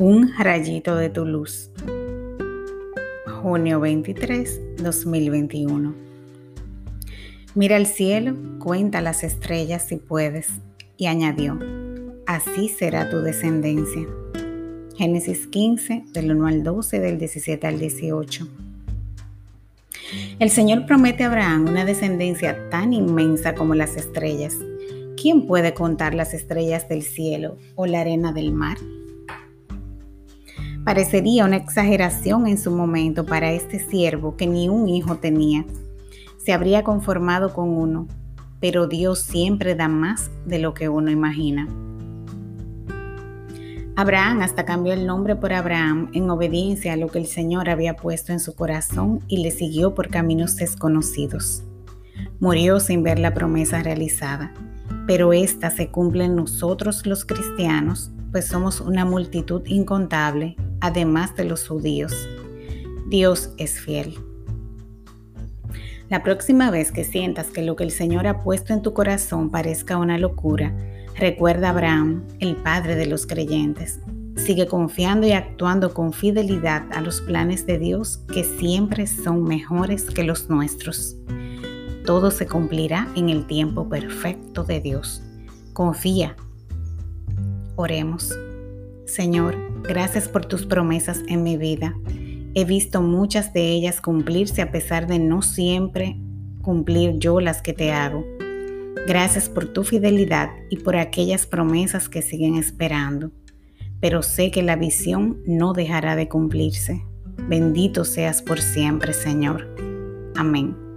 Un rayito de tu luz. Junio 23, 2021. Mira el cielo, cuenta las estrellas si puedes. Y añadió, así será tu descendencia. Génesis 15, del 1 al 12, del 17 al 18. El Señor promete a Abraham una descendencia tan inmensa como las estrellas. ¿Quién puede contar las estrellas del cielo o la arena del mar? Parecería una exageración en su momento para este siervo que ni un hijo tenía. Se habría conformado con uno, pero Dios siempre da más de lo que uno imagina. Abraham hasta cambió el nombre por Abraham en obediencia a lo que el Señor había puesto en su corazón y le siguió por caminos desconocidos. Murió sin ver la promesa realizada, pero esta se cumple en nosotros los cristianos, pues somos una multitud incontable además de los judíos. Dios es fiel. La próxima vez que sientas que lo que el Señor ha puesto en tu corazón parezca una locura, recuerda a Abraham, el padre de los creyentes. Sigue confiando y actuando con fidelidad a los planes de Dios que siempre son mejores que los nuestros. Todo se cumplirá en el tiempo perfecto de Dios. Confía. Oremos. Señor, gracias por tus promesas en mi vida. He visto muchas de ellas cumplirse a pesar de no siempre cumplir yo las que te hago. Gracias por tu fidelidad y por aquellas promesas que siguen esperando. Pero sé que la visión no dejará de cumplirse. Bendito seas por siempre, Señor. Amén.